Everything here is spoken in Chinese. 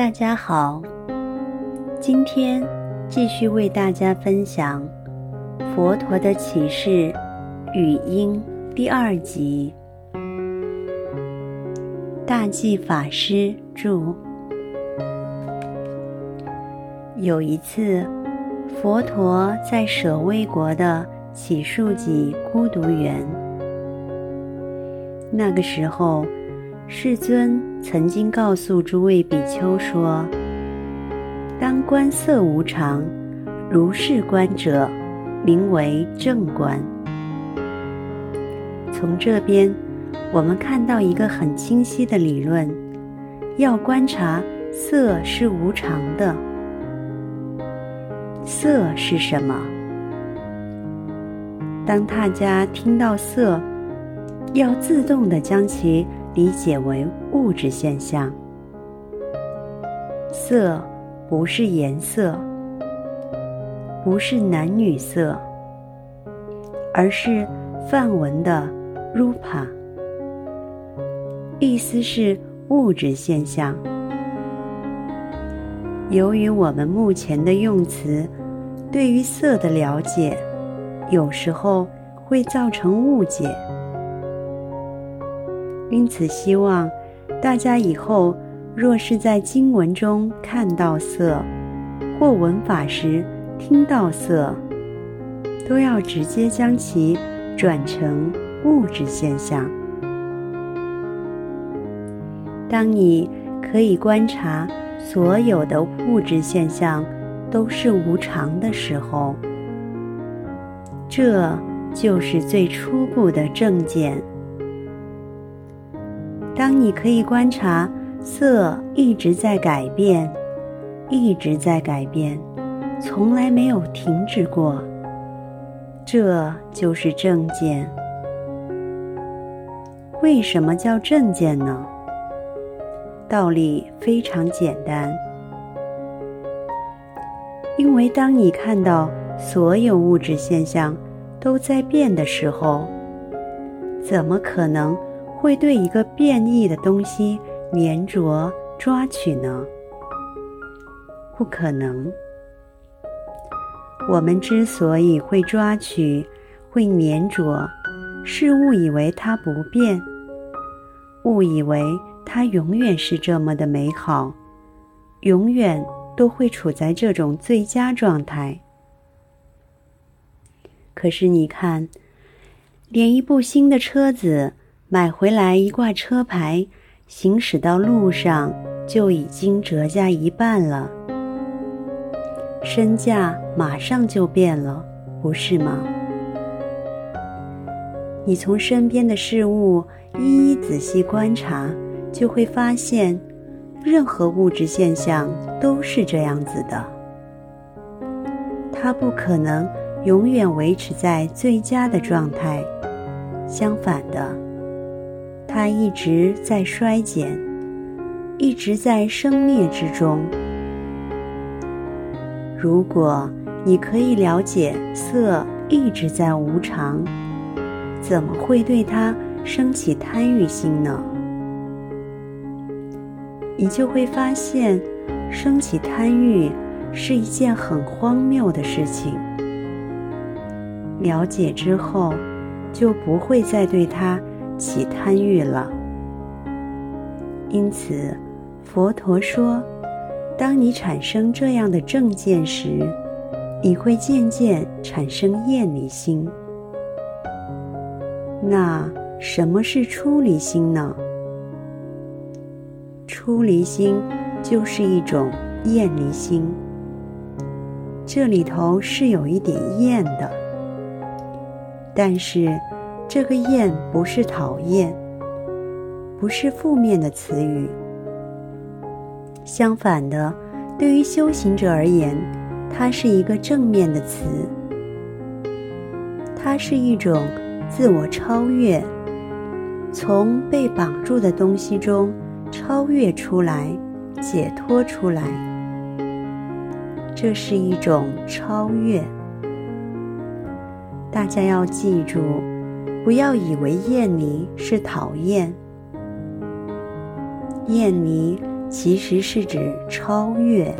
大家好，今天继续为大家分享佛陀的启示语音第二集。大寂法师著。有一次，佛陀在舍卫国的只树给孤独园。那个时候，世尊曾经告诉诸位比丘说：“当观色无常，如是观者，名为正观。”从这边，我们看到一个很清晰的理论：要观察色是无常的。色是什么？当大家听到色，要自动地将其理解为物质现象。色不是颜色，不是男女色，而是梵文的 rupa，意思是物质现象。由于我们目前的用词对于色的了解，有时候会造成误解，因此希望大家以后若是在经文中看到色，或闻法时听到色，都要直接将其转成物质现象。当你可以观察。所有的物质现象都是无常的时候，这就是最初步的正见。当你可以观察色一直在改变，一直在改变，从来没有停止过，这就是正见。为什么叫正见呢？道理非常简单，因为当你看到所有物质现象都在变的时候，怎么可能会对一个变异的东西黏着抓取呢？不可能。我们之所以会抓取、会黏着，是误以为它不变，误以为。它永远是这么的美好，永远都会处在这种最佳状态。可是你看，连一部新的车子买回来一挂车牌，行驶到路上就已经折价一半了，身价马上就变了，不是吗？你从身边的事物一一仔细观察。就会发现，任何物质现象都是这样子的。它不可能永远维持在最佳的状态，相反的，它一直在衰减，一直在生灭之中。如果你可以了解色一直在无常，怎么会对它生起贪欲心呢？你就会发现，生起贪欲是一件很荒谬的事情。了解之后，就不会再对它起贪欲了。因此，佛陀说，当你产生这样的正见时，你会渐渐产生厌离心。那什么是出离心呢？出离心就是一种厌离心，这里头是有一点厌的，但是这个厌不是讨厌，不是负面的词语。相反的，对于修行者而言，它是一个正面的词，它是一种自我超越，从被绑住的东西中。超越出来，解脱出来，这是一种超越。大家要记住，不要以为厌离是讨厌，厌离其实是指超越。